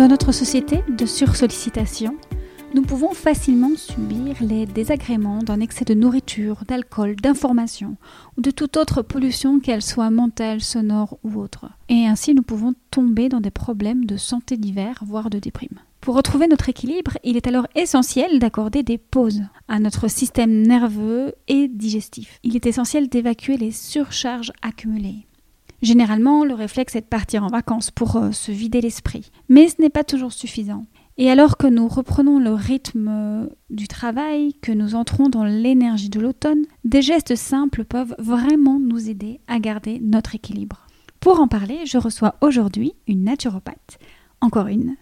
Dans notre société de sursollicitation, nous pouvons facilement subir les désagréments d'un excès de nourriture, d'alcool, d'information ou de toute autre pollution, qu'elle soit mentale, sonore ou autre. Et ainsi nous pouvons tomber dans des problèmes de santé divers, voire de déprime. Pour retrouver notre équilibre, il est alors essentiel d'accorder des pauses à notre système nerveux et digestif. Il est essentiel d'évacuer les surcharges accumulées. Généralement, le réflexe est de partir en vacances pour euh, se vider l'esprit. Mais ce n'est pas toujours suffisant. Et alors que nous reprenons le rythme euh, du travail, que nous entrons dans l'énergie de l'automne, des gestes simples peuvent vraiment nous aider à garder notre équilibre. Pour en parler, je reçois aujourd'hui une naturopathe, encore une,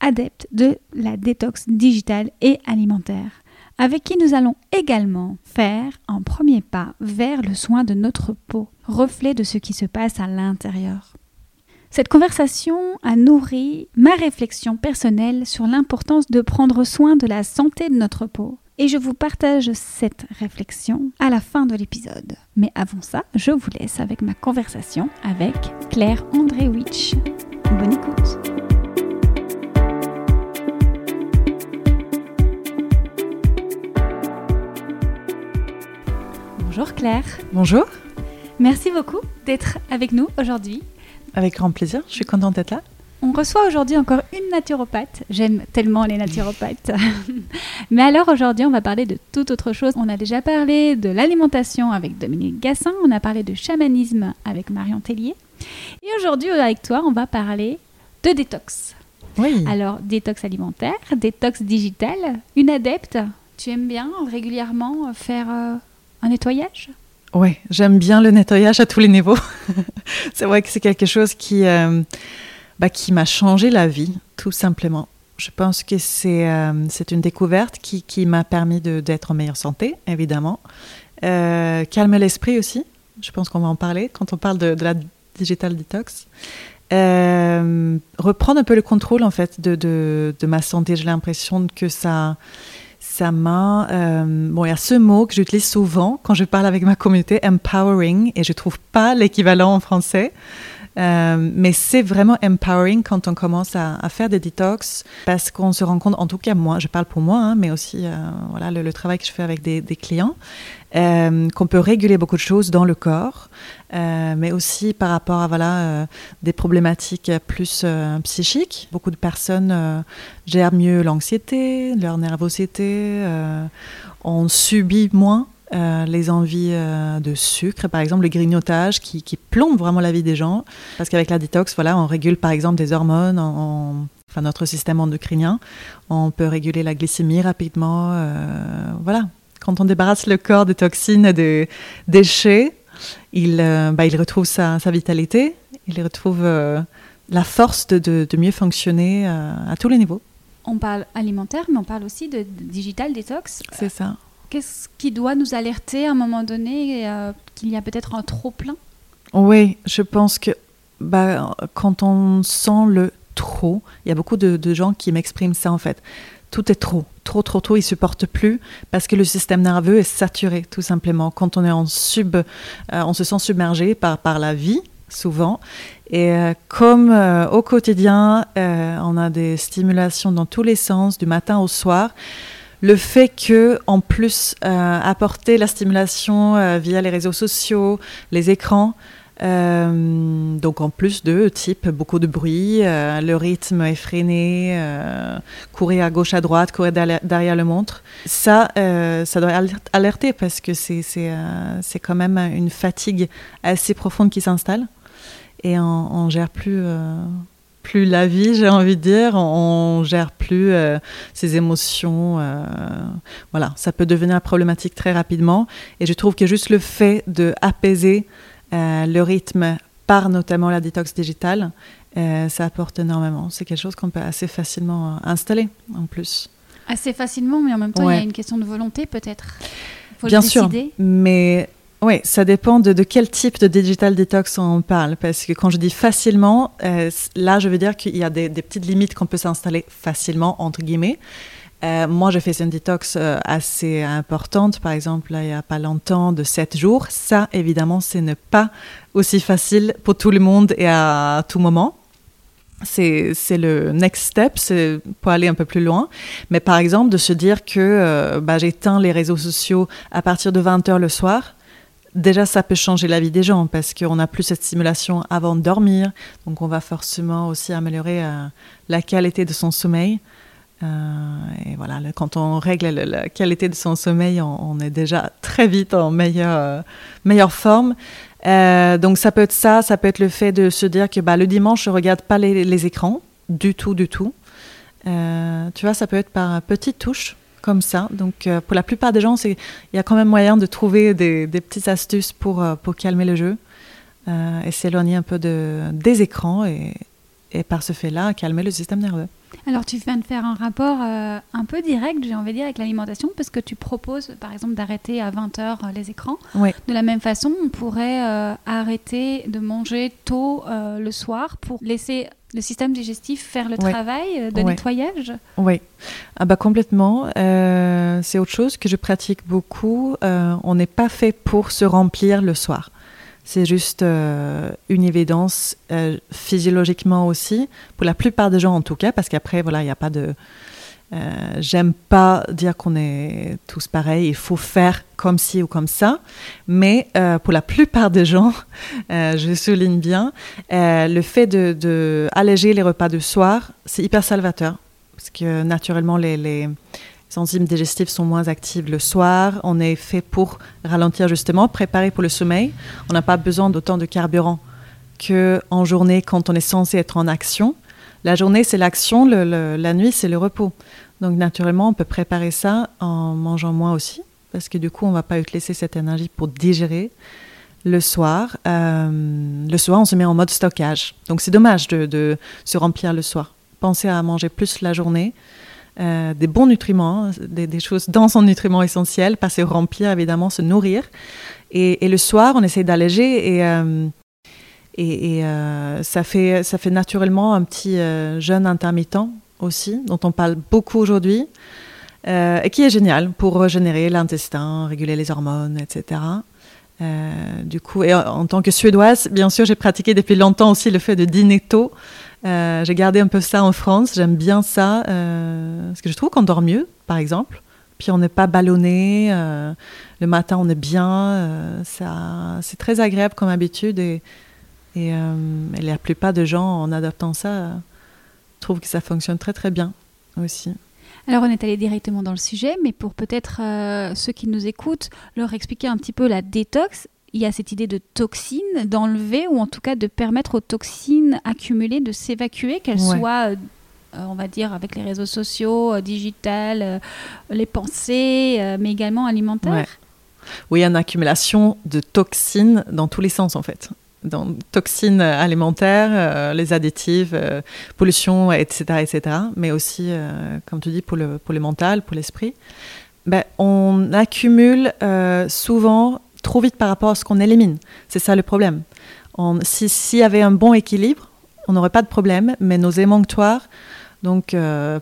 adepte de la détox digitale et alimentaire avec qui nous allons également faire un premier pas vers le soin de notre peau, reflet de ce qui se passe à l'intérieur. Cette conversation a nourri ma réflexion personnelle sur l'importance de prendre soin de la santé de notre peau. Et je vous partage cette réflexion à la fin de l'épisode. Mais avant ça, je vous laisse avec ma conversation avec Claire Andrewitch. Bonne écoute Bonjour Claire. Bonjour. Merci beaucoup d'être avec nous aujourd'hui. Avec grand plaisir, je suis contente d'être là. On reçoit aujourd'hui encore une naturopathe. J'aime tellement les naturopathes. Mais alors aujourd'hui, on va parler de toute autre chose. On a déjà parlé de l'alimentation avec Dominique Gassin, on a parlé de chamanisme avec Marion Tellier. Et aujourd'hui, avec toi, on va parler de détox. Oui. Alors, détox alimentaire, détox digital. Une adepte, tu aimes bien régulièrement faire euh, un nettoyage? Oui, j'aime bien le nettoyage à tous les niveaux. c'est vrai que c'est quelque chose qui, euh, bah, qui m'a changé la vie, tout simplement. Je pense que c'est euh, c'est une découverte qui, qui m'a permis d'être en meilleure santé, évidemment. Euh, calmer l'esprit aussi. Je pense qu'on va en parler quand on parle de, de la digital detox. reprendre un peu le contrôle en fait de, de, de ma santé. J'ai l'impression que ça, m'a... Euh, bon, il y a ce mot que j'utilise souvent quand je parle avec ma communauté, empowering, et je trouve pas l'équivalent en français. Euh, mais c'est vraiment empowering quand on commence à, faire des detox parce qu'on se rend compte, en tout cas moi, je parle pour moi, hein, mais aussi euh, voilà le, travail que je fais avec des, clients, euh, qu'on peut réguler beaucoup de choses dans le corps, mais aussi par rapport à voilà des problématiques plus psychiques. Beaucoup de personnes gèrent mieux l'anxiété, leur nervosité, on subit moins euh, les envies euh, de sucre, par exemple le grignotage qui, qui, plombe vraiment la vie des gens. Parce qu'avec la détox, voilà, on régule par exemple des hormones, enfin notre système endocrinien. On peut réguler la glycémie rapidement. Euh, voilà, quand on débarrasse le corps des toxines, des déchets, il, bah, il retrouve sa, vitalité, il retrouve la force de, de, mieux fonctionner à tous les niveaux. On parle alimentaire, mais on parle aussi de digital détox. C'est ça. Qu'est-ce qui doit nous alerter à un moment donné euh, qu'il y a peut-être un trop plein? Oui, je pense que bah, quand on sent le trop, il y a beaucoup de, gens qui m'expriment ça en fait. Tout est trop, trop, trop, trop, ils supportent plus parce que le système nerveux est saturé tout simplement. Quand on est en sub, euh, on se sent submergé par, par la vie souvent. Et euh, comme au quotidien, on a des stimulations dans tous les sens, du matin au soir, le fait que, en plus, euh, apporter la stimulation euh, via les réseaux sociaux, les écrans, euh, donc en plus de type beaucoup de bruit, le rythme effréné, courir à gauche à droite, courir derrière, le montre, ça, ça doit alerter parce que c'est c'est quand même une fatigue assez profonde qui s'installe et on, on gère plus plus la vie, j'ai envie de dire. On, gère plus euh, ses émotions. Euh, voilà, ça peut devenir problématique très rapidement. Et je trouve que juste le fait de apaiser euh, le rythme par notamment la détox digitale, ça apporte énormément. C'est quelque chose qu'on peut assez facilement installer en plus. Assez facilement, mais en même temps, il y a une question de volonté peut-être. Bien sûr, mais oui, ça dépend de, quel type de digital detox on parle. Parce que quand je dis facilement, euh, là, je veux dire qu'il y a des, petites limites qu'on peut s'installer facilement, entre guillemets. Euh, moi, j'ai fait une détox euh, assez importante, par exemple, il n'y a pas longtemps, de 7 jours. Ça, évidemment, ce n'est pas aussi facile pour tout le monde et à tout moment. C'est le next step, c'est pour aller un peu plus loin. Mais par exemple, de se dire que bah, j'éteins les réseaux sociaux à partir de 20h le soir, déjà ça peut changer la vie des gens parce qu'on n'a plus cette stimulation avant de dormir, donc on va forcément aussi améliorer euh, la qualité de son sommeil. Euh, et voilà, quand on règle la, qualité de son sommeil, on, est déjà très vite en meilleure, euh, meilleure forme. donc ça peut être ça, ça peut être le fait de se dire que bah, le dimanche, je regarde pas les, écrans du tout, du tout. tu vois, ça peut être par petites touches comme ça. Donc, euh, pour la plupart des gens, il y a quand même moyen de trouver des, petites astuces pour, euh, calmer le jeu euh, et s'éloigner un peu de, des écrans et par ce fait-là, calmer le système nerveux. Alors, tu viens de faire un rapport un peu direct, j'ai envie de dire, avec l'alimentation, parce que tu proposes, par exemple, d'arrêter à 20h les écrans. De la même façon, on pourrait arrêter de manger tôt le soir pour laisser le système digestif faire le travail de nettoyage Oui, ah bah complètement. Euh, c'est autre chose que je pratique beaucoup. Euh, on n'est pas fait pour se remplir le soir. C'est juste euh, une évidence physiologiquement aussi, pour la plupart des gens en tout cas, parce qu'après, voilà, il n'y a pas de euh, j'aime pas dire qu'on est tous pareils, il faut faire comme ci ou comme ça, mais euh, pour la plupart des gens, euh, je souligne bien, le fait de, les repas de soir, c'est hyper salvateur, parce que naturellement les, enzymes digestives sont moins actives le soir, on est fait pour ralentir justement, préparer pour le sommeil, on n'a pas besoin d'autant de carburant que en journée quand on est censé être en action. La journée, c'est l'action, la nuit, c'est le repos. Donc naturellement, on peut préparer ça en mangeant moins aussi, parce que du coup, on va pas utiliser cette énergie pour digérer le soir. Euh, le soir, on se met en mode stockage. Donc c'est dommage de, se remplir le soir. Pensez à manger plus la journée. Euh, des bons nutriments, hein, des, choses dans son nutriment essentiel, pas se remplir évidemment, se nourrir. Et, le soir, on essaie d'alléger et, euh, et, ça, fait, ça fait naturellement un petit jeûne intermittent aussi, dont on parle beaucoup aujourd'hui, euh, et qui est génial pour régénérer l'intestin, réguler les hormones, etc. Euh, du coup, et en, tant que suédoise, bien sûr, j'ai pratiqué depuis longtemps aussi le fait de dîner tôt. Euh, j'ai gardé un peu ça en France, j'aime bien ça, parce que je trouve qu'on dort mieux, par exemple. Puis on n'est pas ballonné, le matin on est bien, ça, c'est très agréable comme habitude et, et, et, la plupart des gens en adoptant ça trouve que ça fonctionne très très bien aussi. Alors on est allé directement dans le sujet, mais pour peut-être euh, ceux qui nous écoutent, leur expliquer un petit peu la détox, il y a cette idée de toxines, d'enlever ou en tout cas de permettre aux toxines accumulées de s'évacuer, qu'elles soient, euh, on va dire, avec les réseaux sociaux, euh, digitales, les pensées, mais également alimentaires. Oui, il y a une accumulation de toxines dans tous les sens en fait dans toxines alimentaires, euh, les additifs, euh, pollution, etc., etc. Mais aussi, euh, comme tu dis, pour le, pour le mental, pour l'esprit. Ben, on accumule souvent trop vite par rapport à ce qu'on élimine. C'est ça le problème. S'il y avait un bon équilibre, on n'aurait pas de problème, mais nos émonctoires, donc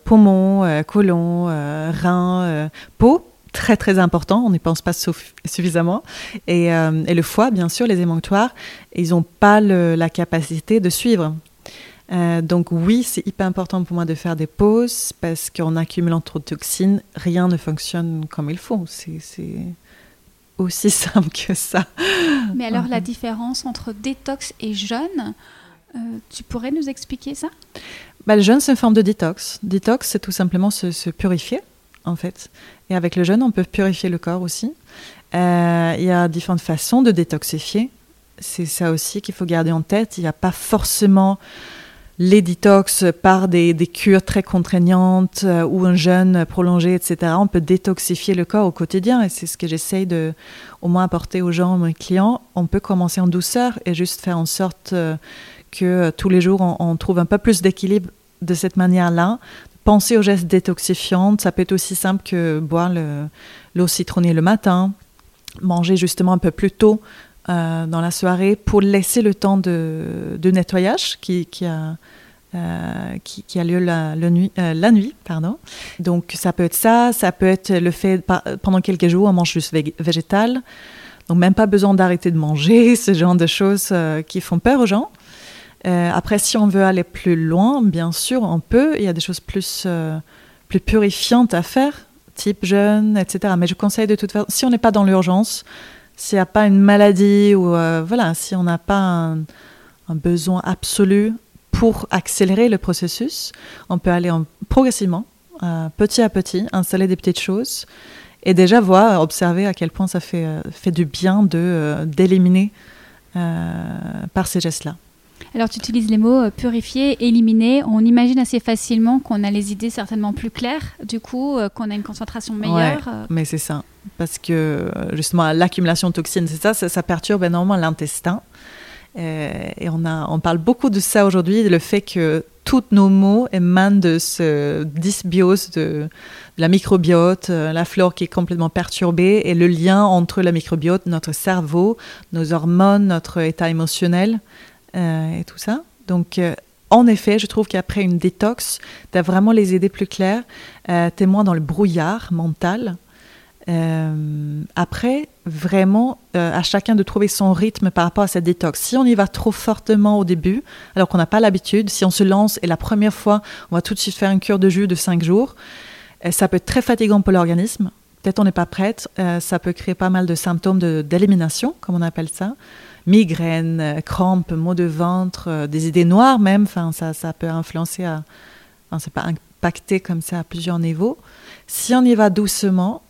poumons, côlon, reins, peau, très très important, on n'y pense pas suffisamment. Euh, et, le foie, bien sûr, les émonctoires, ils n'ont pas la capacité de suivre. Euh, donc oui, c'est hyper important pour moi de faire des pauses parce qu'en accumulant trop de toxines, rien ne fonctionne comme il faut. C'est aussi simple que ça. Mais alors la différence entre détox et jeûne, euh, tu pourrais nous expliquer ça? Bah, Le jeûne, c'est une forme de détox. Détox, c'est tout simplement se purifier en fait. Et avec le jeûne, on peut purifier le corps aussi. Euh, il y a différentes façons de détoxifier. C'est ça aussi qu'il faut garder en tête. Il n'y a pas forcément les détox par des, des cures très contraignantes euh, ou un jeûne prolongé, etc. On peut détoxifier le corps au quotidien et c'est ce que j'essaye de au moins apporter aux gens, mes clients. On peut commencer en douceur et juste faire en sorte euh, que tous les jours on, trouve un peu plus d'équilibre de cette manière-là. Penser aux gestes détoxifiants, ça peut être aussi simple que boire l'eau citronnée le matin, manger justement un peu plus tôt euh, dans la soirée pour laisser le temps de, nettoyage qui, qui a, euh, qui, a lieu la, nuit, euh. Donc ça peut être ça, ça peut être le fait pendant quelques jours on mange juste végétal. Donc même pas besoin d'arrêter de manger, ce genre de choses qui font peur aux gens. Après, si on veut aller plus loin, bien sûr, on peut. Il y a des choses plus, plus purifiantes à faire, type jeûne, etc. Mais je conseille de toute façon, si on n'est pas dans l'urgence, s'il n'y a pas une maladie ou euh, voilà, si on n'a pas un, besoin absolu pour accélérer le processus, on peut aller en, progressivement, euh, petit à petit, installer des petites choses et déjà voir, observer à quel point ça fait, euh, fait du bien d'éliminer par ces gestes-là. Alors tu utilises les mots purifier, éliminer. On imagine assez facilement qu'on a les idées certainement plus claires, du coup, euh, qu'on a une concentration meilleure. Ouais, mais c'est ça. Parce que justement, l'accumulation de toxines, c'est ça, ça, ça, perturbe énormément l'intestin. Euh, et on, a, on parle beaucoup de ça aujourd'hui, le fait que tous nos mots émanent de ce dysbiose de, de la microbiote, euh, la flore qui est complètement perturbée et le lien entre la microbiote, notre cerveau, nos hormones, notre état émotionnel euh, et tout ça. Donc, euh, en effet, je trouve qu'après une détox, tu as vraiment les idées plus claires. Euh, tu es moins dans le brouillard mental. Euh, après, vraiment, à chacun de trouver son rythme par rapport à cette détox. Si on y va trop fortement au début, alors qu'on n'a pas l'habitude, si on se lance et la première fois, on va tout de suite faire une cure de jus de 5 jours, ça peut être très fatigant pour l'organisme. Peut-être on n'est pas prête. Ça peut créer pas mal de symptômes d'élimination, comme on appelle ça migraines, crampes, maux de ventre, des idées noires même. Enfin, ça, ça peut influencer à, c'est pas impacter comme ça à plusieurs niveaux. Si on y va doucement,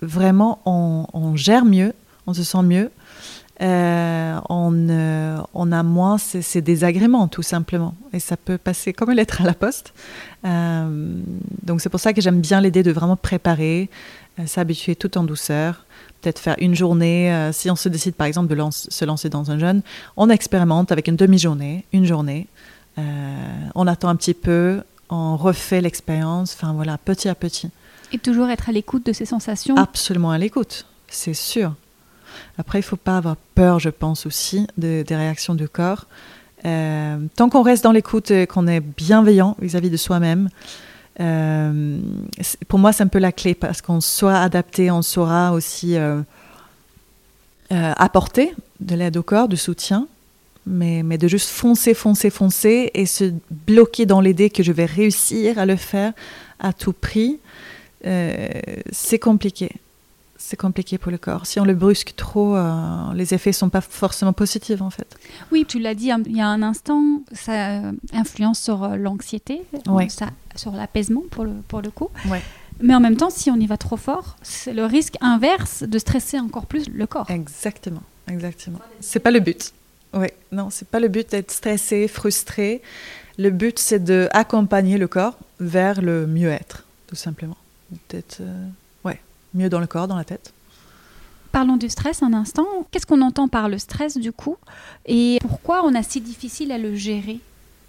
vraiment, on, on gère mieux, on se sent mieux. Euh, on, euh, on, a moins ces, désagréments, tout simplement. Et ça peut passer comme une lettre à la poste. Euh, donc c'est pour ça que j'aime bien l'idée de vraiment préparer, euh, s'habituer tout en douceur peut-être faire une journée. Euh, si on se décide par exemple de lance, se lancer dans un jeûne, on expérimente avec une demi-journée, une journée. Euh, on attend un petit peu, on refait l'expérience, enfin voilà, petit à petit. Et toujours être à l'écoute de ses sensations Absolument à l'écoute, c'est sûr. Après, il ne faut pas avoir peur, je pense aussi, de, des réactions du corps. Euh, tant qu'on reste dans l'écoute et qu'on est bienveillant vis-à-vis -vis de soi-même, euh, pour moi, c'est un peu la clé parce qu'on soit adapté, on saura aussi euh, euh, apporter de l'aide au corps, du soutien, mais, mais, de juste foncer, foncer, foncer et se bloquer dans l'idée que je vais réussir à le faire à tout prix, c'est compliqué. C'est compliqué pour le corps. Si on le brusque trop, euh, les effets ne sont pas forcément positifs en fait. Oui, tu l'as dit il y a un instant, ça influence sur l'anxiété, ouais. ça sur l'apaisement pour le, pour le coup. Ouais. Mais en même temps, si on y va trop fort, c'est le risque inverse de stresser encore plus le corps. Exactement, exactement. C'est pas le but. Oui, non, c'est pas le but d'être stressé, frustré. Le but, c'est d'accompagner le corps vers le mieux-être, tout simplement. D'être, euh, mieux dans le corps, dans la tête. Parlons du stress un instant. Qu'est-ce qu'on entend par le stress du coup? Et pourquoi on a si difficile à le gérer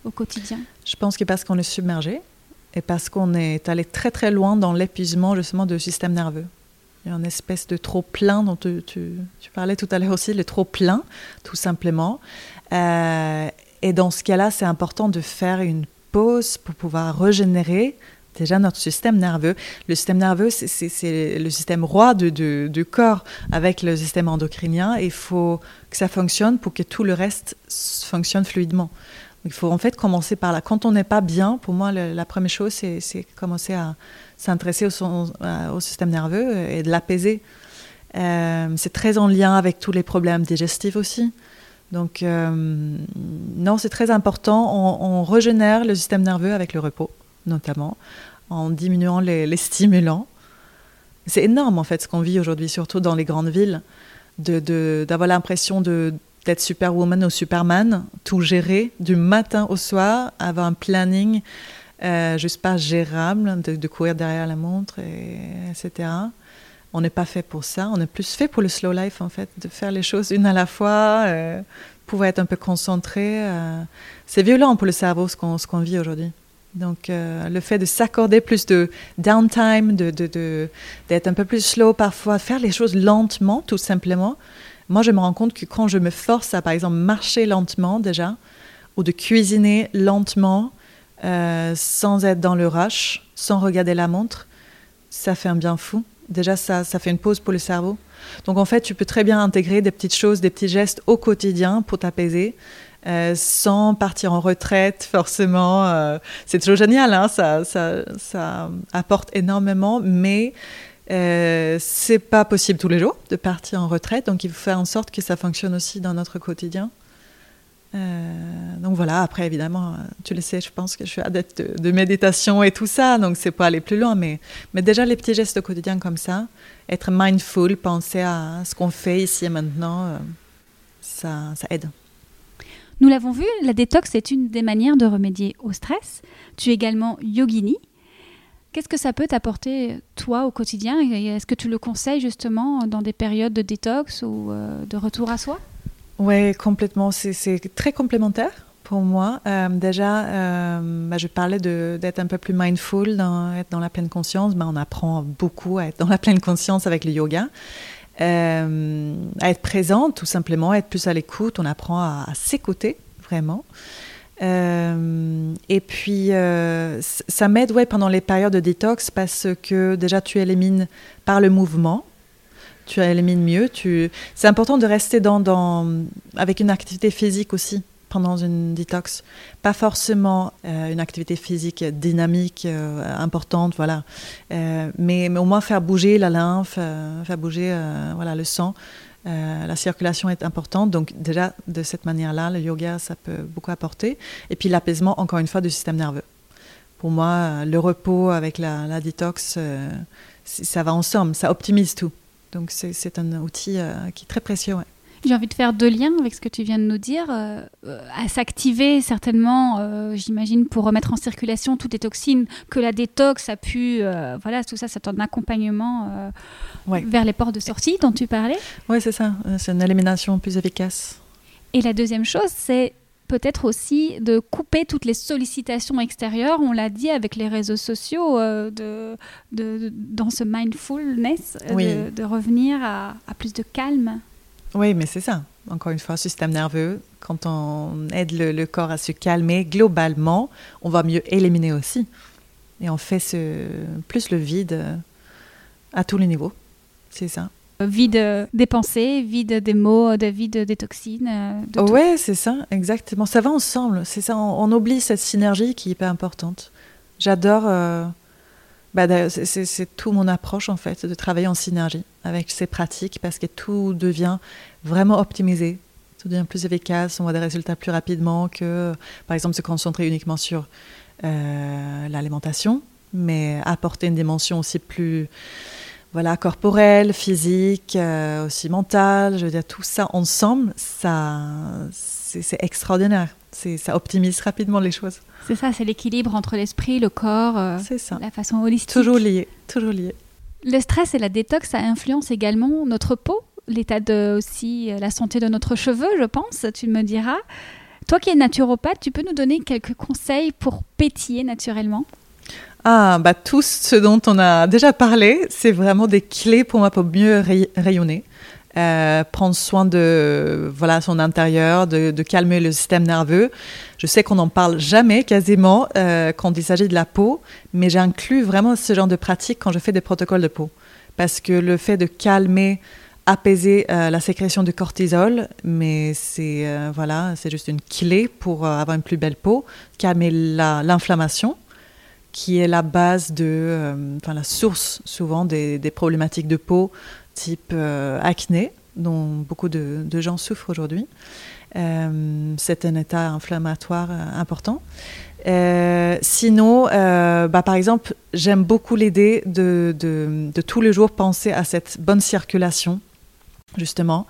au quotidien? Je pense que parce qu'on est submergé et parce qu'on est allé très très loin dans l'épuisement justement du système nerveux. Il y a une espèce de trop plein dont tu, tu, tu parlais tout à l'heure aussi, le trop plein, tout simplement. Euh, et dans ce cas-là, c'est important de faire une pause pour pouvoir régénérer déjà notre système nerveux. Le système nerveux, c'est le système roi du, corps avec le système endocrinien. Il faut que ça fonctionne pour que tout le reste fonctionne fluidement. Il faut en fait commencer par là. Quand on n'est pas bien, pour moi, la première chose, c'est commencer à s'intéresser au, système nerveux et de l'apaiser. Euh, c'est très en lien avec tous les problèmes digestifs aussi. Donc, euh, non, c'est très important. On, on, régénère le système nerveux avec le repos, notamment, en diminuant les, stimulants. C'est énorme, en fait, ce qu'on vit aujourd'hui, surtout dans les grandes villes, d'avoir l'impression d'être superwoman ou superman, tout gérer du matin au soir, avoir un planning euh, juste pas gérable, de, courir derrière la montre, et, etc. On n'est pas fait pour ça, on est plus fait pour le slow life en fait, de faire les choses une à la fois, euh, pouvoir être un peu concentré. Euh. c'est violent pour le cerveau ce qu'on, qu'on vit aujourd'hui. Donc euh, le fait de s'accorder plus de downtime, de, de, d'être un peu plus slow parfois, faire les choses lentement tout simplement. Moi je me rends compte que quand je me force à par exemple marcher lentement déjà, ou de cuisiner lentement, euh, sans être dans le rush, sans regarder la montre, ça fait un bien fou. Déjà, ça, ça fait une pause pour le cerveau. Donc, en fait, tu peux très bien intégrer des petites choses, des petits gestes au quotidien pour t'apaiser. Euh, sans partir en retraite forcément. Euh, c'est toujours génial, hein, ça, apporte énormément, mais euh, c'est pas possible tous les jours de partir en retraite, donc il faut faire en sorte que ça fonctionne aussi dans notre quotidien. Euh, donc voilà, après évidemment, tu le sais, je pense que je suis adepte de, méditation et tout ça, donc c'est pas aller plus loin, mais, déjà les petits gestes au quotidien comme ça, être mindful, penser à ce qu'on fait ici et maintenant, ça aide. Nous l'avons vu, la détox est une des manières de remédier au stress. Tu es également yogini. Qu'est-ce que ça peut t'apporter, toi, au quotidien? Est-ce que tu le conseilles justement dans des périodes de détox ou euh, de retour à soi? Oui, complètement. C'est très complémentaire pour moi. Euh, déjà, euh, bah, je parlais d'être un peu plus mindful, dans, dans la pleine conscience. Bah, on apprend beaucoup à être dans la pleine conscience avec le yoga. Euh, à être présent, tout simplement, à être plus à l'écoute. On apprend à, s'écouter, vraiment. et puis, ça m'aide ouais, pendant les périodes de détox parce que déjà, tu élimines par le mouvement tu élimines mieux. Tu... C'est important de rester dans, avec une activité physique aussi pendant une détox. Pas forcément euh, une activité physique dynamique, euh, importante, voilà. Euh, mais, au moins faire bouger la lymphe, faire bouger voilà, le sang. la circulation est importante, donc déjà de cette manière-là, le yoga, ça peut beaucoup apporter. Et puis l'apaisement, encore une fois, du système nerveux. Pour moi, le repos avec la, la détox, ça va ensemble, ça optimise tout. Donc c'est un outil qui est très précieux. J'ai envie de faire deux liens avec ce que tu viens de nous dire. Euh, à s'activer certainement, euh, j'imagine, pour remettre en circulation toutes les toxines que la détox a pu. voilà, tout ça, c'est un accompagnement vers les ports de sortie dont tu parlais. Oui, c'est ça. C'est une élimination plus efficace. Et la deuxième chose, c'est peut-être aussi de couper toutes les sollicitations extérieures, on l'a dit avec les réseaux sociaux, euh, de, de, dans ce mindfulness, euh, de, revenir à, plus de calme. Oui, mais c'est ça. Encore une fois, système nerveux, quand on aide le, corps à se calmer, globalement, on va mieux éliminer aussi. Et on fait ce, plus le vide à tous les niveaux. C'est ça vide des pensées, vide des mots, de vide des toxines. Euh, de ouais, c'est ça, exactement. Ça va ensemble. C'est ça. On, oublie cette synergie qui est hyper importante. J'adore. Euh, bah, c'est tout mon approche en fait, de travailler en synergie avec ces pratiques parce que tout devient vraiment optimisé, tout devient plus efficace, on voit des résultats plus rapidement que, par exemple, se concentrer uniquement sur euh, l'alimentation, mais apporter une dimension aussi plus voilà, corporel, physique, euh, aussi mental. Je veux dire, tout ça ensemble, ça, c'est extraordinaire. Ça optimise rapidement les choses. C'est ça, c'est l'équilibre entre l'esprit, le corps, euh, ça. la façon holistique. Toujours lié, toujours lié. Le stress et la détox, ça influence également notre peau, l'état de aussi euh, la santé de notre cheveu, je pense. Tu me diras. Toi qui es naturopathe, tu peux nous donner quelques conseils pour pétiller naturellement? Ah, bah tout ce dont on a déjà parlé, c'est vraiment des clés pour moi pour mieux rayonner. Euh, prendre soin de voilà son intérieur, de, calmer le système nerveux. Je sais qu'on n'en parle jamais quasiment euh, quand il s'agit de la peau, mais j'inclus vraiment ce genre de pratique quand je fais des protocoles de peau, parce que le fait de calmer, apaiser euh, la sécrétion de cortisol, mais c'est voilà, c'est juste une clé pour avoir une plus belle peau, calmer l'inflammation qui est la base de, euh, enfin la source souvent des, problématiques de peau type euh, acné, dont beaucoup de, gens souffrent aujourd'hui. Euh, c'est un état inflammatoire important. sinon, bah, par exemple, j'aime beaucoup l'idée de, de, tous les jours penser à cette bonne circulation, justement.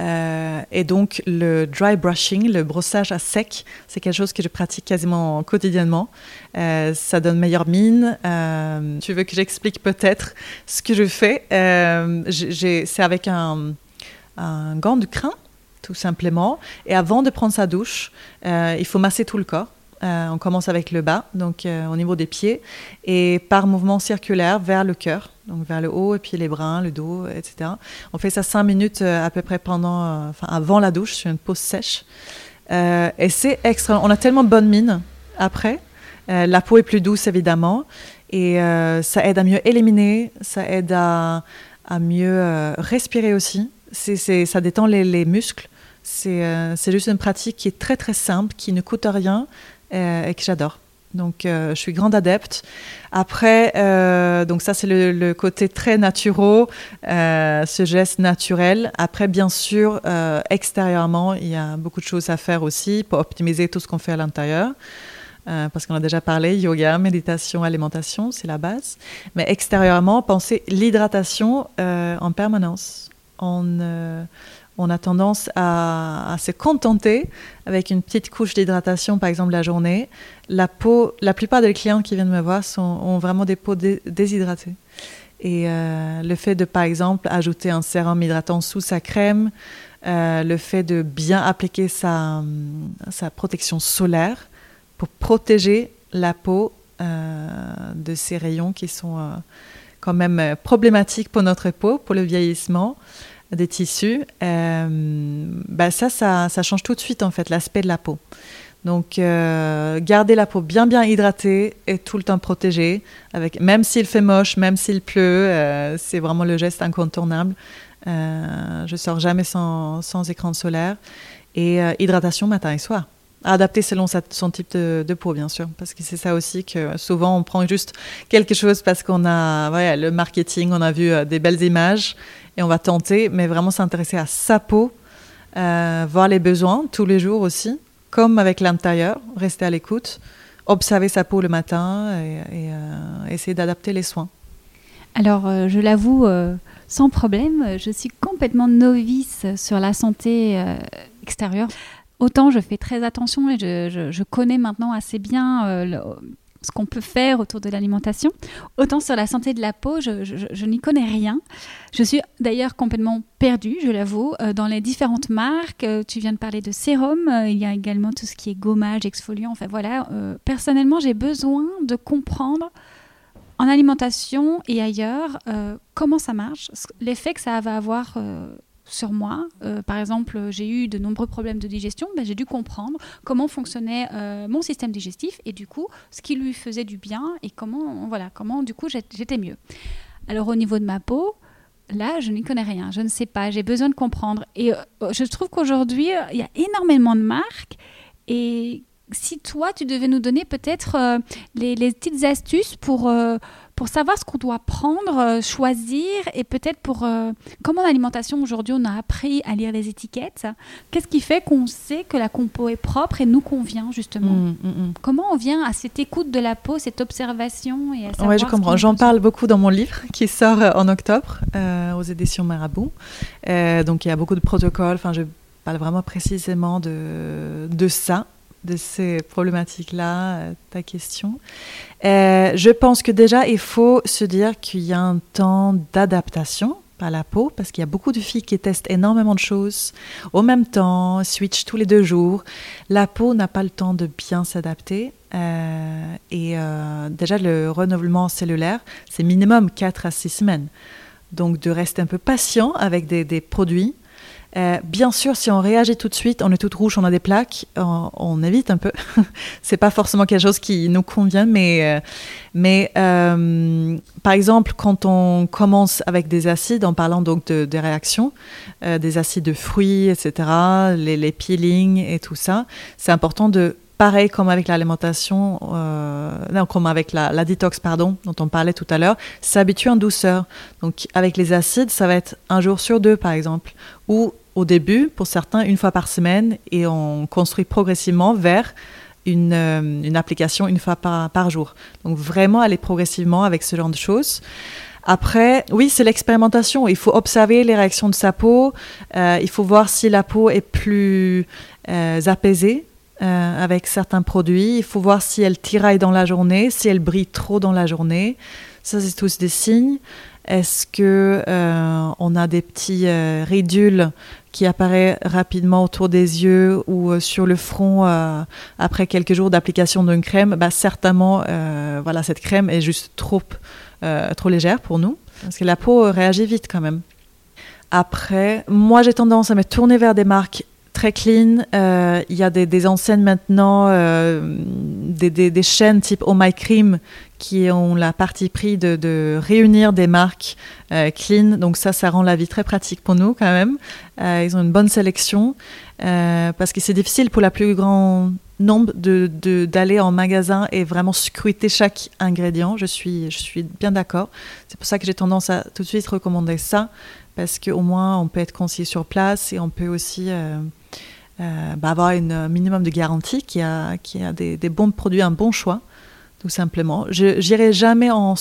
Euh, et donc, le dry brushing, le brossage à sec, c'est quelque chose que je pratique quasiment quotidiennement. Euh, ça donne meilleure mine. Euh, tu veux que j'explique peut-être ce que je fais? C'est avec un, un, gant de crin, tout simplement. Et avant de prendre sa douche, il faut masser tout le corps. On commence avec le bas, donc au niveau des pieds, et par mouvement circulaire vers le cœur donc vers le haut, et puis les bras, le dos, etc. On fait ça cinq minutes euh, à peu près pendant, euh, avant la douche, sur une pause sèche. Euh, et c'est extra. On a tellement bonne mine après. la peau est plus douce, évidemment. Et ça aide à mieux éliminer, ça aide à, mieux respirer aussi. C'est, ça détend les, les muscles. C'est juste une pratique qui est très très simple, qui ne coûte rien et que j'adore. Donc, euh, je suis grande adepte. Après, euh, donc ça, c'est le, côté très naturel, euh, ce geste naturel. Après, bien sûr, extérieurement, il y a beaucoup de choses à faire aussi pour optimiser tout ce qu'on fait à l'intérieur. parce qu'on a déjà parlé, yoga, méditation, alimentation, c'est la base. Mais extérieurement, pensez l'hydratation en permanence. On a tendance à, se contenter avec une petite couche d'hydratation, par exemple, la journée. La peau, la plupart des clients qui viennent me voir sont, ont vraiment des peaux déshydratées. Et euh, le fait de, par exemple, ajouter un sérum hydratant sous sa crème, euh, le fait de bien appliquer sa, sa protection solaire pour protéger la peau euh, de ces rayons qui sont quand même problématiques pour notre peau, pour le vieillissement des tissus, euh, bah ça, ça, ça, change tout de suite en fait l'aspect de la peau. Donc, euh, garder la peau bien bien hydratée et tout le temps protégée, avec, même s'il fait moche, même s'il pleut, euh, c'est vraiment le geste incontournable. Euh, je sors jamais sans, sans écran solaire. Et hydratation matin et soir. Adapté selon son type de, peau, bien sûr, parce que c'est ça aussi que souvent on prend juste quelque chose parce qu'on a ouais, le marketing, on a vu des belles images et on va tenter, mais vraiment s'intéresser à sa peau, euh, voir les besoins tous les jours aussi, comme avec l'intérieur, rester à l'écoute, observer sa peau le matin et, euh, essayer d'adapter les soins. Alors, euh, je l'avoue, sans problème, je suis complètement novice sur la santé extérieure. Autant je fais très attention et je, connais maintenant assez bien ce qu'on peut faire autour de l'alimentation. Autant sur la santé de la peau, je, n'y connais rien. Je suis d'ailleurs complètement perdue, je l'avoue, euh, dans les différentes marques. Euh, tu viens de parler de sérum, euh, il y a également tout ce qui est gommage, exfoliant. Enfin voilà, personnellement, j'ai besoin de comprendre en alimentation et ailleurs comment ça marche, l'effet que ça va avoir sur moi. Euh, par exemple, j'ai eu de nombreux problèmes de digestion. Ben, j'ai dû comprendre comment fonctionnait euh, mon système digestif et du coup, ce qui lui faisait du bien et comment, voilà, comment du coup j'étais mieux. Alors au niveau de ma peau, là, je n'y connais rien. Je ne sais pas. J'ai besoin de comprendre. Et euh, je trouve qu'aujourd'hui, il y a énormément de marques et si toi, tu devais nous donner peut-être les, les, petites astuces pour pour savoir ce qu'on doit prendre, euh, choisir et peut-être pour euh, comment l'alimentation aujourd'hui on a appris à lire les étiquettes. Qu'est-ce qui fait qu'on sait que la compo est propre et nous convient justement? Mmh, mmh, mmh. Comment on vient à cette écoute de la peau, cette observation et à je comprends. J'en parle beaucoup dans mon livre qui sort euh, en octobre aux éditions Marabout. donc il y a beaucoup de protocoles. Enfin, je parle vraiment précisément de, de ça de ces problématiques-là, euh, ta question. Euh, je pense que déjà, il faut se dire qu'il y a un temps d'adaptation à la peau, parce qu'il y a beaucoup de filles qui testent énormément de choses au même temps, switch tous les deux jours. La peau n'a pas le temps de bien s'adapter. Euh, et déjà, le renouvellement cellulaire, c'est minimum 4 à 6 semaines. Donc, de rester un peu patient avec des produits euh, bien sûr, si on réagit tout de suite, on est toute rouge, on a des plaques, on, évite un peu. c'est pas forcément quelque chose qui nous convient, mais, euh, mais euh, par exemple, quand on commence avec des acides, en parlant donc de, des réactions, des acides de fruits, etc., les, les peelings et tout ça, c'est important de pareil comme avec l'alimentation, non, comme avec la, la, détox, pardon, dont on parlait tout à l'heure, s'habituer en douceur. Donc, avec les acides, ça va être un jour sur deux, par exemple, ou au début, pour certains, une fois par semaine, et on construit progressivement vers une, euh, application une fois par, jour. Donc vraiment aller progressivement avec ce genre de choses. Après, oui, c'est l'expérimentation. Il faut observer les réactions de sa peau. Euh, il faut voir si la peau est plus euh, apaisée euh, avec certains produits. Il faut voir si elle tiraille dans la journée, si elle brille trop dans la journée. Ça, c'est tous des signes. Est-ce que on a des petits ridules qui apparaissent rapidement autour des yeux ou sur le front après quelques jours d'application d'une crème? Bah, Certainement, voilà, cette crème est juste trop euh, trop légère pour nous, parce que la peau réagit vite quand même. Après, moi j'ai tendance à me tourner vers des marques très clean. Euh, il y a des, enseignes maintenant, euh, des, chaînes type Oh My Cream qui ont la partie pris de, réunir des marques clean. Donc ça, ça rend la vie très pratique pour nous quand même. ils ont une bonne sélection parce que c'est difficile pour la plus grande nombre d'aller de, d'aller en magasin et vraiment scruter chaque ingrédient. Je suis, je suis bien d'accord. C'est pour ça que j'ai tendance à tout de suite recommander ça, parce qu'au moins on peut être conseillé sur place et on peut aussi euh, euh, bah, avoir un minimum de garantie qui a, qui a des, bons produits, un bon choix, tout simplement. Je n'irai jamais en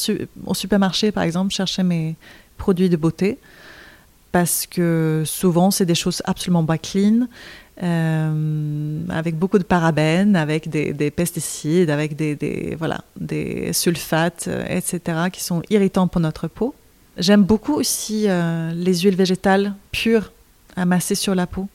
au supermarché, par exemple, chercher mes produits de beauté, parce que souvent c'est des choses absolument pas clean. Euh, avec beaucoup de parabènes, avec des, pesticides, avec des, voilà, des sulfates, etc., qui sont irritants pour notre peau. J'aime beaucoup aussi euh, les huiles végétales pures à masser sur la peau.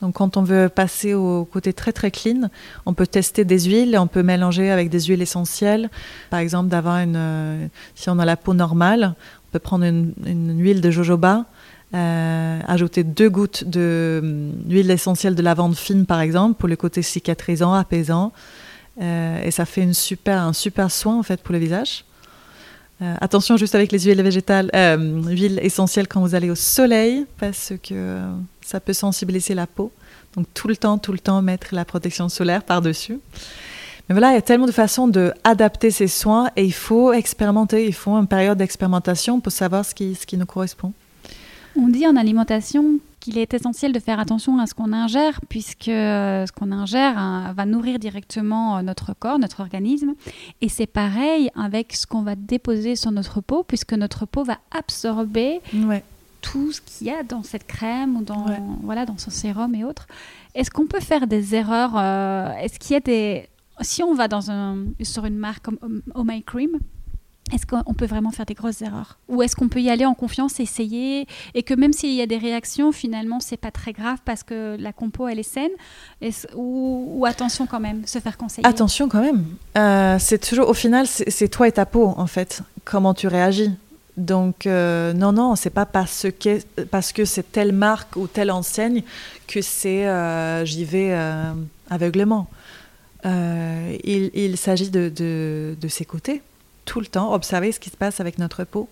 Donc quand on veut passer au côté très très clean, on peut tester des huiles, on peut mélanger avec des huiles essentielles. Par exemple, une, si on a la peau normale, on peut prendre une, huile de jojoba, euh, ajouter deux gouttes d'huile hum, essentielle de lavande fine, par exemple, pour le côté cicatrisant, apaisant. Euh, et ça fait un super soin, en fait, pour le visage. Euh, attention juste avec les huiles végétales, huiles essentielles quand vous allez au soleil, parce que ça peut sensibiliser la peau. Donc tout le temps, tout le temps, mettre la protection solaire par-dessus. Mais voilà, il y a tellement de façons d'adapter ces soins et il faut expérimenter, il faut une période d'expérimentation pour savoir ce qui, ce qui nous correspond. On dit en alimentation qu'il est essentiel de faire attention à ce qu'on ingère, puisque euh, ce qu'on ingère hein, va nourrir directement euh, notre corps, notre organisme. Et c'est pareil avec ce qu'on va déposer sur notre peau, puisque notre peau va absorber tout ce qu'il y a dans cette crème ou dans, voilà, dans son sérum et autres. Est-ce qu'on peut faire des erreurs euh, Est-ce qu'il y a des... Si on va dans un, sur une marque comme Oh My Cream, est-ce qu'on peut vraiment faire des grosses erreurs Ou est-ce qu'on peut y aller en confiance, essayer, et que même s'il y a des réactions, finalement, c'est pas très grave parce que la compo, elle est saine ou, attention quand même, se faire conseiller Attention quand même. Euh, c'est toujours, au final, c'est toi et ta peau, en fait, comment tu réagis. Donc, euh, non, non, c'est pas parce que, parce que c'est telle marque ou telle enseigne que c'est euh, j'y vais aveuglément. il, il s'agit de, de, de s'écouter tout le temps, observer ce qui se passe avec notre peau.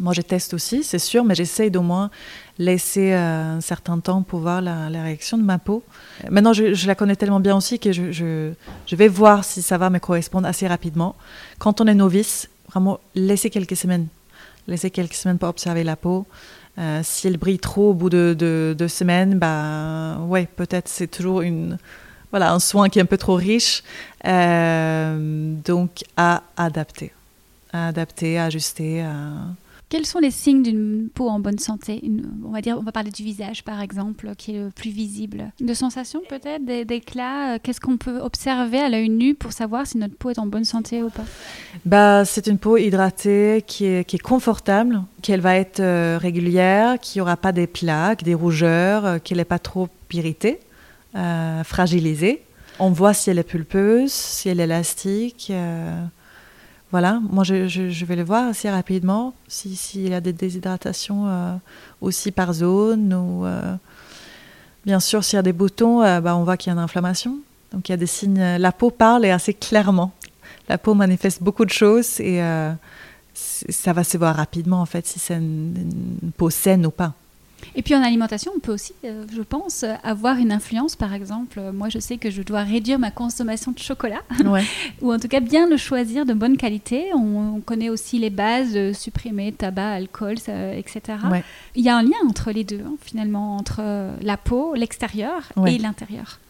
Moi, je teste aussi, c'est sûr, mais j'essaye d'au moins laisser euh, un certain temps pour voir la, réaction de ma peau. Maintenant, je, la connais tellement bien aussi que je, vais voir si ça va me correspondre assez rapidement. Quand on est novice, vraiment, laissez quelques semaines. Laissez quelques semaines pour observer la peau. Euh, si elle brille trop au bout de deux semaines, bah, ouais, peut-être c'est toujours une, voilà, un soin qui est un peu trop riche. Euh, donc, à adapter. À adapter, à ajuster. Quels sont les signes d'une peau en bonne santé? On va dire, on va parler du visage par exemple, qui est le plus visible. De sensations peut-être, d'éclat. Euh, qu'est-ce qu'on peut observer à l'œil nu pour savoir si notre peau est en bonne santé ou pas? Bah, c'est une peau hydratée qui est, qui est confortable, qu'elle va être euh, régulière, qui aura pas des plaques, des rougeurs, qu'elle n'est pas trop irritée. Euh, fragilisée. On voit si elle est pulpeuse, si elle est élastique. Euh, voilà, moi je, vais le voir assez rapidement s'il si, y a des déshydratations euh, aussi par zone ou bien sûr s'il y a des boutons, bah, on voit qu'il y a une inflammation. Donc il y a des signes. La peau parle et assez clairement. La peau manifeste beaucoup de choses et ça va se voir rapidement en fait si c'est une peau saine ou pas. Et puis en alimentation, on peut aussi, euh, je pense, avoir une influence. Par exemple, euh, moi, je sais que je dois réduire ma consommation de chocolat, ou en tout cas bien le choisir de bonne qualité. On, connaît aussi les bases, euh, supprimer tabac, alcool, etc. Il y a un lien entre les deux, hein, finalement, entre la peau, l'extérieur et l'intérieur.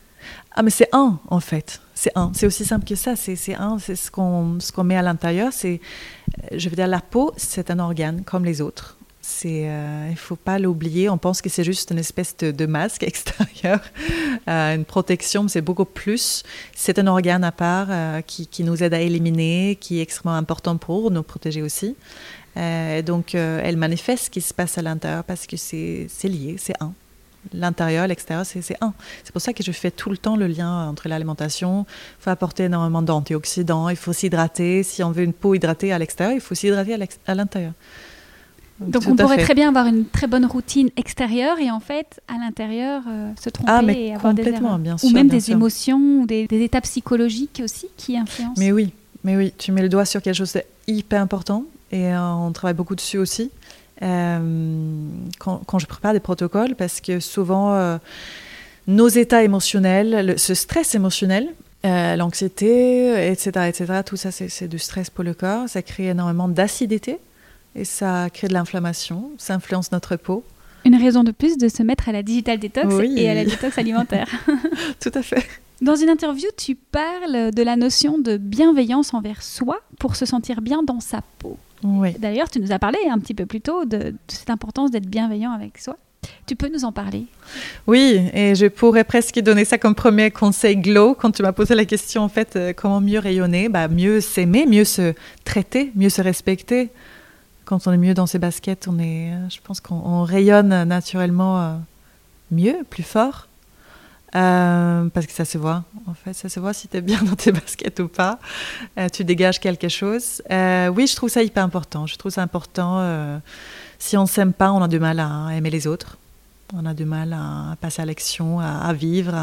Ah, mais c'est un, en fait. C'est un. C'est aussi simple que ça. C'est un. C'est ce qu'on ce qu'on met à l'intérieur. C'est, je veux dire, la peau, c'est un organe comme les autres. Euh, il faut pas l'oublier. On pense que c'est juste une espèce de, masque extérieur, euh, une protection. C'est beaucoup plus. C'est un organe à part euh, qui, qui, nous aide à éliminer, qui est extrêmement important pour nous protéger aussi. donc, elle manifeste ce qui se passe à l'intérieur parce que c'est lié, c'est un l'intérieur, l'extérieur, c'est un. C'est pour ça que je fais tout le temps le lien entre l'alimentation. Il faut apporter énormément d'antioxydants, il faut s'hydrater. Si on veut une peau hydratée à l'extérieur, il faut s'hydrater à l'intérieur. Donc, on pourrait très bien avoir une très bonne routine extérieure et en fait à l'intérieur euh, se tromper ah, mais et avoir des erreurs. Bien sûr, ou même des sûr. émotions ou des, étapes psychologiques aussi qui influencent. Mais oui, mais oui, tu mets le doigt sur quelque chose d'hyper important et euh, on travaille beaucoup dessus aussi. Euh, quand, je prépare des protocoles, parce que souvent, nos états émotionnels, ce stress émotionnel, euh, l'anxiété, etc., etc., tout ça, c'est du stress pour le corps. Ça crée énormément d'acidité et ça crée de l'inflammation. Ça influence notre peau. Une raison de plus de se mettre à la digital détox et à la détox alimentaire. tout à fait. Dans une interview, tu parles de la notion de bienveillance envers soi pour se sentir bien dans sa peau. D'ailleurs, tu nous as parlé un petit peu plus tôt de, cette importance d'être bienveillant avec soi. Tu peux nous en parler? Oui, et je pourrais presque donner ça comme premier conseil glow quand tu m'as posé la question en fait euh, comment mieux rayonner, bah, mieux s'aimer, mieux se traiter, mieux se respecter. Quand on est mieux dans ses baskets, on est, euh, je pense qu'on rayonne naturellement euh, mieux, plus fort. Euh, parce que ça se voit, en fait, ça se voit si tu es bien dans tes baskets ou pas. Tu dégages quelque chose. Oui, je trouve ça hyper important. Je trouve ça important. si on ne s'aime pas, on a du mal à aimer les autres. On a du mal à passer à l'action, à, vivre,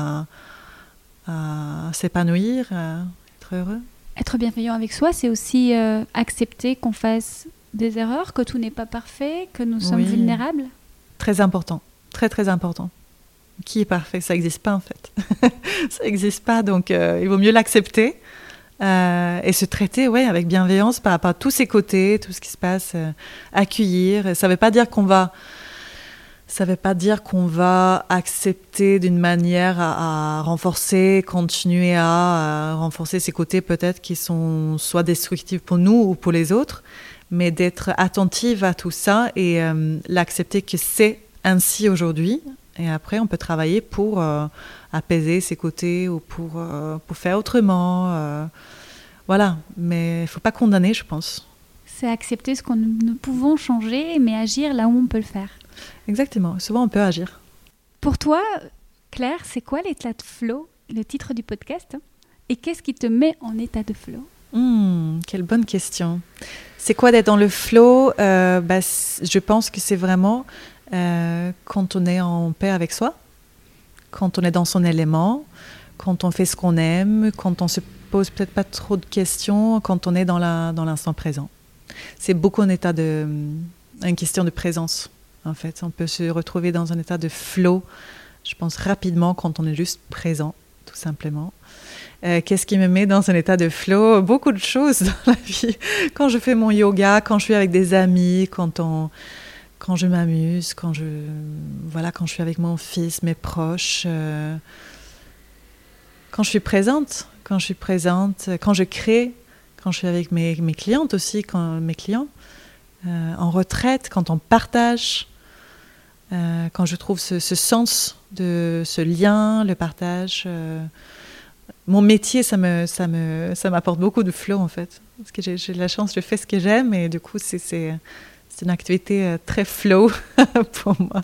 à s'épanouir, à être heureux. Être bienveillant avec soi, c'est aussi accepter qu'on fasse des erreurs, que tout n'est pas parfait, que nous sommes vulnérables. Très important, très très important qui est parfait? Ça n'existe pas en fait. ça n'existe pas, donc euh, il vaut mieux l'accepter euh, et se traiter ouais, avec bienveillance par rapport à tous ses côtés, tout ce qui se passe, euh, accueillir. Ça ne veut pas dire qu'on va... Ça veut pas dire qu'on va accepter d'une manière à, renforcer, continuer à, renforcer ses côtés peut-être qui sont soit destructifs pour nous ou pour les autres, mais d'être attentive à tout ça et l'accepter que c'est ainsi aujourd'hui, et après, on peut travailler pour euh, apaiser ses côtés ou pour, euh, pour faire autrement. Euh, voilà, mais il ne faut pas condamner, je pense. C'est accepter ce qu'on ne pouvons changer, mais agir là où on peut le faire. Exactement, souvent on peut agir. Pour toi, Claire, c'est quoi l'état de flow, le titre du podcast? Et qu'est-ce qui te met en état de flow? Hmm, Quelle bonne question. C'est quoi d'être dans le flow bah, Je pense que c'est vraiment euh, quand on est en paix avec soi, quand on est dans son élément, quand on fait ce qu'on aime, quand on se pose peut-être pas trop de questions, quand on est dans la dans l'instant présent. C'est beaucoup un état de une question de présence en fait. On peut se retrouver dans un état de flow, je pense rapidement quand on est juste présent, tout simplement. Euh, qu'est-ce qui me met dans un état de flow? Beaucoup de choses dans la vie. Quand je fais mon yoga, quand je suis avec des amis, quand on quand je m'amuse, quand je voilà, quand je suis avec mon fils, mes proches, euh, quand je suis présente, quand je suis présente, quand je crée, quand je suis avec mes, mes clientes aussi, quand mes clients, euh, en retraite, quand on partage, quand je trouve ce, sens de ce lien, le partage. Mon métier, ça me, ça me, ça m'apporte beaucoup de flow en fait, parce que j'ai la chance, je fais ce que j'aime et du coup c'est c'est une activité euh, très flow pour moi.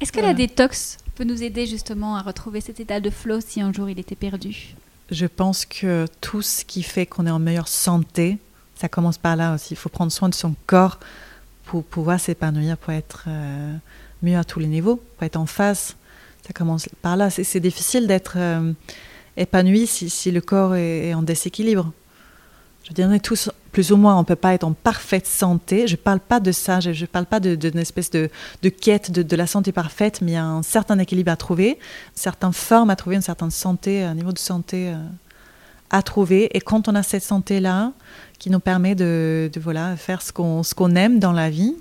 Est-ce que la détox peut nous aider justement à retrouver cet état de flow si un jour il était perdu? Je pense que tout ce qui fait qu'on est en meilleure santé, ça commence par là aussi. Il faut prendre soin de son corps pour pouvoir s'épanouir, pour être euh, mieux à tous les niveaux, pour être en phase. Ça commence par là. C'est difficile d'être euh, épanoui si, le corps est, en déséquilibre. Je dirais tous plus ou moins, on ne peut pas être en parfaite santé. Je ne parle pas de ça, je ne parle pas d'une espèce de, quête de, la santé parfaite, mais il y a un certain équilibre à trouver, certaines formes à trouver, une certaine santé, un niveau de santé euh, à trouver. Et quand on a cette santé-là, qui nous permet de, voilà, faire ce qu'on qu'on aime dans la vie,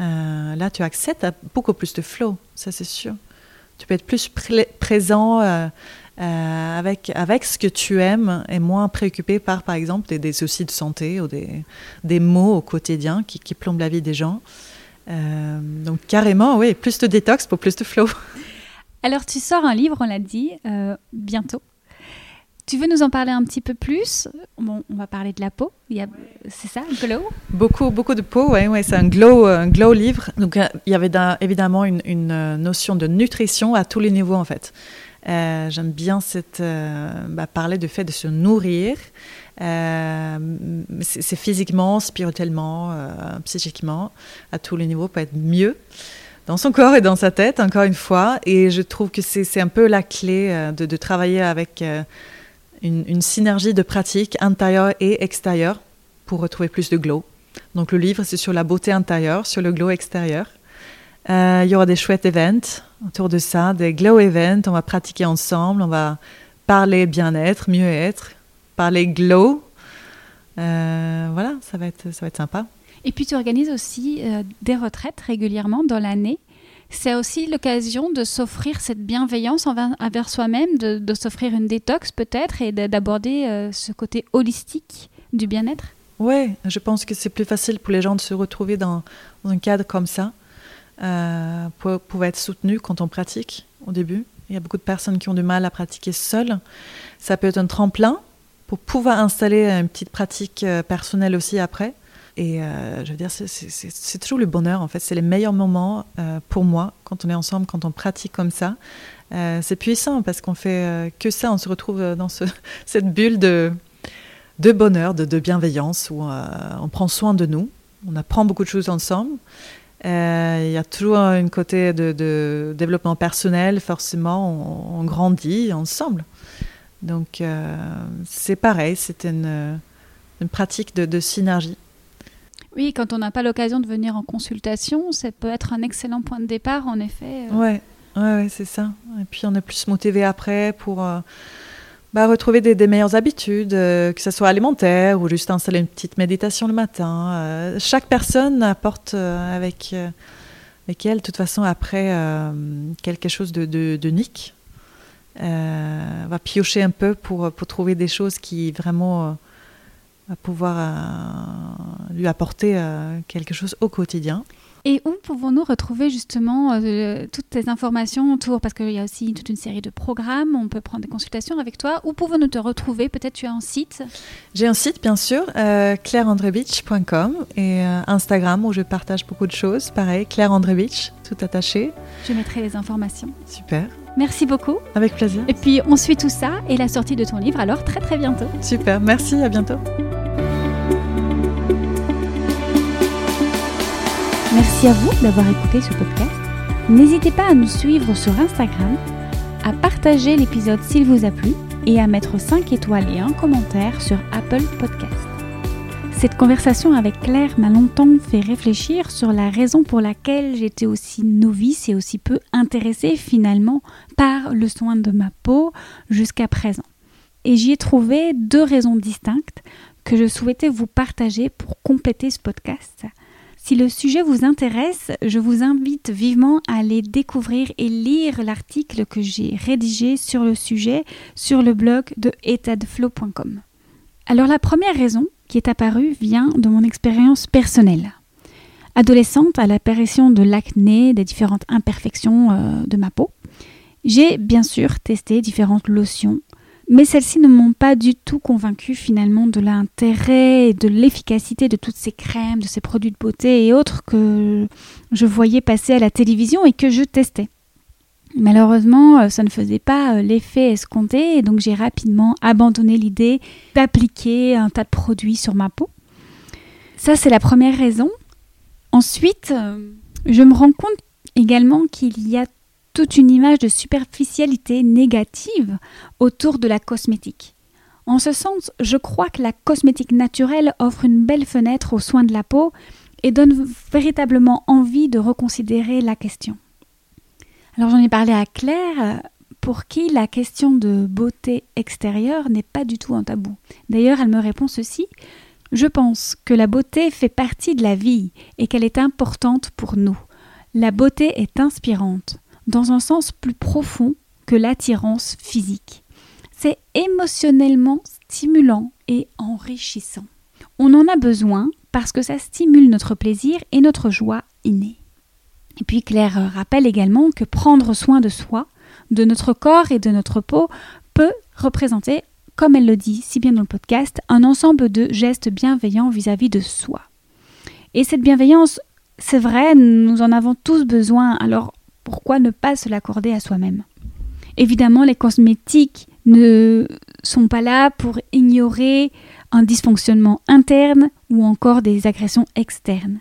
euh, là, tu acceptes beaucoup plus de flow, ça c'est sûr. Tu peux être plus présent, euh, euh, avec, avec ce que tu aimes et moins préoccupé par, par exemple, des, des soucis de santé ou des, des maux au quotidien qui, qui plombent la vie des gens. Euh, donc carrément, oui, plus de détox pour plus de flow. Alors tu sors un livre, on l'a dit, euh, bientôt. Tu veux nous en parler un petit peu plus? Bon, On va parler de la peau. C'est ça, glow? Beaucoup, beaucoup de peau, oui, ouais, c'est un glow, un glow livre. Donc il y avait évidemment une, une, notion de nutrition à tous les niveaux en fait. Euh, J'aime bien euh, bah, parler du fait de se nourrir. Euh, c'est physiquement, spirituellement, psychiquement, à tous les niveaux, peut être mieux dans son corps et dans sa tête, encore une fois. Et je trouve que c'est un peu la clé de, travailler avec une, une, synergie de pratiques intérieures et extérieures pour retrouver plus de glow. Donc le livre, c'est sur la beauté intérieure, sur le glow extérieur. Euh, il y aura des chouettes events autour de ça, des glow events. On va pratiquer ensemble, on va parler bien-être, mieux-être, parler glow. Euh, voilà, ça va, être, ça va être sympa. Et puis tu organises aussi euh, des retraites régulièrement dans l'année. C'est aussi l'occasion de s'offrir cette bienveillance envers, envers soi-même, de, de s'offrir une détox peut-être et d'aborder euh, ce côté holistique du bien-être. Oui, je pense que c'est plus facile pour les gens de se retrouver dans, dans un cadre comme ça, euh, être soutenu quand on pratique au début. Il y a beaucoup de personnes qui ont du mal à pratiquer seules. Ça peut être un tremplin pour pouvoir installer une petite pratique euh, personnelle aussi après. Et euh, je veux dire, c'est toujours le bonheur, en fait. C'est les meilleurs moments euh, pour moi, quand on est ensemble, quand on pratique comme ça. C'est puissant parce qu'on fait que ça, on se retrouve dans ce, cette bulle de, bonheur, de, bienveillance, où on prend soin de nous, on apprend beaucoup de choses ensemble. Euh, il y a toujours une côté de, de développement personnel, forcément, on, on grandit ensemble. Donc c'est pareil, c'est une, une pratique de, de synergie. Oui, quand on n'a pas l'occasion de venir en consultation, ça peut être un excellent point de départ, en effet. Euh... Ouais, ouais, ouais c'est ça. Et puis on est plus motivé après pour euh, bah, retrouver des, meilleures habitudes, euh, que ce soit alimentaire ou juste installer une petite méditation le matin. Euh, chaque personne apporte avec, avec elle, de toute façon, après, quelque chose de, de, de unique. va piocher un peu pour, pour trouver des choses qui vraiment va pouvoir euh, lui apporter euh, quelque chose au quotidien. Et où pouvons-nous retrouver justement euh, toutes tes informations autour? Parce qu'il y a aussi toute une série de programmes, on peut prendre des consultations avec toi. Où pouvons-nous te retrouver? Peut-être tu as un site? J'ai un site, bien sûr, euh, claireandrebitch.com et euh, Instagram où je partage beaucoup de choses. Pareil, Claire Andrebitch, tout attaché. Je mettrai les informations. Super. Merci beaucoup. Avec plaisir. Et puis on suit tout ça et la sortie de ton livre alors très très bientôt. Super, merci, à bientôt. Merci à vous d'avoir écouté ce podcast. N'hésitez pas à nous suivre sur Instagram, à partager l'épisode s'il vous a plu et à mettre 5 étoiles et un commentaire sur Apple Podcast. Cette conversation avec Claire m'a longtemps fait réfléchir sur la raison pour laquelle j'étais aussi novice et aussi peu intéressée finalement par le soin de ma peau jusqu'à présent. Et j'y ai trouvé deux raisons distinctes que je souhaitais vous partager pour compléter ce podcast. Si le sujet vous intéresse, je vous invite vivement à aller découvrir et lire l'article que j'ai rédigé sur le sujet sur le blog de etadflow.com. Alors la première raison qui est apparue vient de mon expérience personnelle. Adolescente à l'apparition de l'acné, des différentes imperfections euh, de ma peau, j'ai bien sûr testé différentes lotions, mais celles-ci ne m'ont pas du tout convaincu finalement de l'intérêt et de l'efficacité de toutes ces crèmes, de ces produits de beauté et autres que je voyais passer à la télévision et que je testais. Malheureusement, ça ne faisait pas l'effet escompté et donc j'ai rapidement abandonné l'idée d'appliquer un tas de produits sur ma peau. Ça, c'est la première raison. Ensuite, je me rends compte également qu'il y a toute une image de superficialité négative autour de la cosmétique. En ce sens, je crois que la cosmétique naturelle offre une belle fenêtre aux soins de la peau et donne véritablement envie de reconsidérer la question. Alors j'en ai parlé à Claire, pour qui la question de beauté extérieure n'est pas du tout un tabou. D'ailleurs, elle me répond ceci. Je pense que la beauté fait partie de la vie et qu'elle est importante pour nous. La beauté est inspirante dans un sens plus profond que l'attirance physique. c'est émotionnellement stimulant et enrichissant. On en a besoin parce que ça stimule notre plaisir et notre joie innée. Et puis Claire rappelle également que prendre soin de soi, de notre corps et de notre peau peut représenter, comme elle le dit si bien dans le podcast, un ensemble de gestes bienveillants vis-à-vis de soi. Et cette bienveillance, c'est vrai, nous en avons tous besoin, alors pourquoi ne pas se l'accorder à soi-même? Évidemment, les cosmétiques ne sont pas là pour ignorer un dysfonctionnement interne ou encore des agressions externes.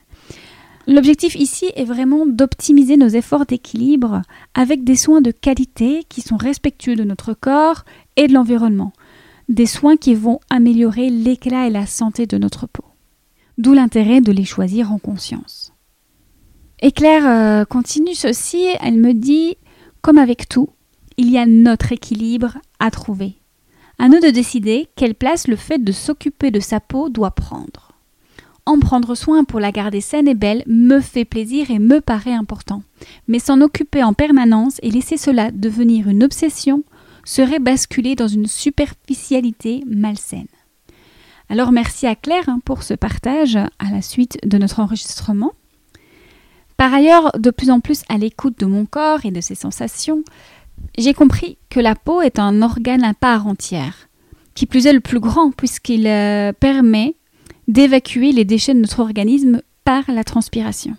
L'objectif ici est vraiment d'optimiser nos efforts d'équilibre avec des soins de qualité qui sont respectueux de notre corps et de l'environnement, des soins qui vont améliorer l'éclat et la santé de notre peau. D'où l'intérêt de les choisir en conscience. Et Claire euh, continue ceci, elle me dit, comme avec tout, il y a notre équilibre à trouver. À nous de décider quelle place le fait de s'occuper de sa peau doit prendre. En prendre soin pour la garder saine et belle me fait plaisir et me paraît important. Mais s'en occuper en permanence et laisser cela devenir une obsession serait basculer dans une superficialité malsaine. Alors merci à Claire hein, pour ce partage à la suite de notre enregistrement. Par ailleurs, de plus en plus à l'écoute de mon corps et de ses sensations, j'ai compris que la peau est un organe à part entière, qui plus est le plus grand puisqu'il euh, permet d'évacuer les déchets de notre organisme par la transpiration.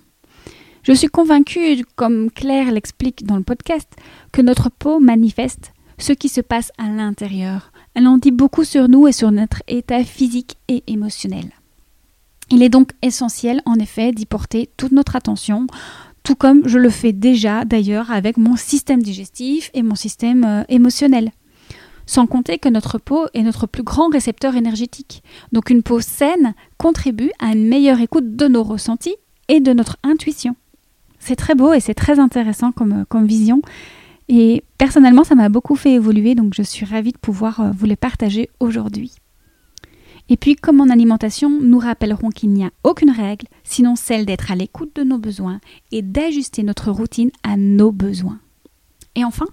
Je suis convaincue, comme Claire l'explique dans le podcast, que notre peau manifeste ce qui se passe à l'intérieur. Elle en dit beaucoup sur nous et sur notre état physique et émotionnel. Il est donc essentiel, en effet, d'y porter toute notre attention, tout comme je le fais déjà d'ailleurs avec mon système digestif et mon système euh, émotionnel. Sans compter que notre peau est notre plus grand récepteur énergétique. Donc une peau saine contribue à une meilleure écoute de nos ressentis et de notre intuition. C'est très beau et c'est très intéressant comme, comme vision. Et personnellement, ça m'a beaucoup fait évoluer, donc je suis ravie de pouvoir euh, vous les partager aujourd'hui. Et puis, comme en alimentation, nous rappellerons qu'il n'y a aucune règle, sinon celle d'être à l'écoute de nos besoins et d'ajuster notre routine à nos besoins. Et enfin,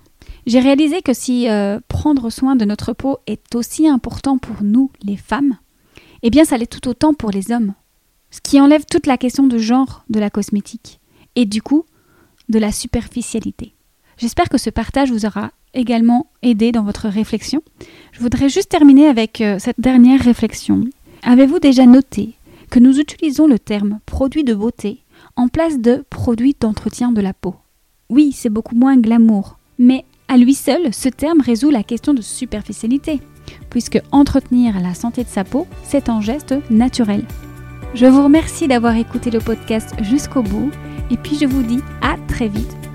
j'ai réalisé que si euh, prendre soin de notre peau est aussi important pour nous, les femmes, eh bien ça l'est tout autant pour les hommes. Ce qui enlève toute la question de genre de la cosmétique et du coup de la superficialité. J'espère que ce partage vous aura également aidé dans votre réflexion. Je voudrais juste terminer avec euh, cette dernière réflexion. Avez-vous déjà noté que nous utilisons le terme produit de beauté en place de produit d'entretien de la peau Oui, c'est beaucoup moins glamour, mais à lui seul, ce terme résout la question de superficialité, puisque entretenir la santé de sa peau, c'est un geste naturel. Je vous remercie d'avoir écouté le podcast jusqu'au bout, et puis je vous dis à très vite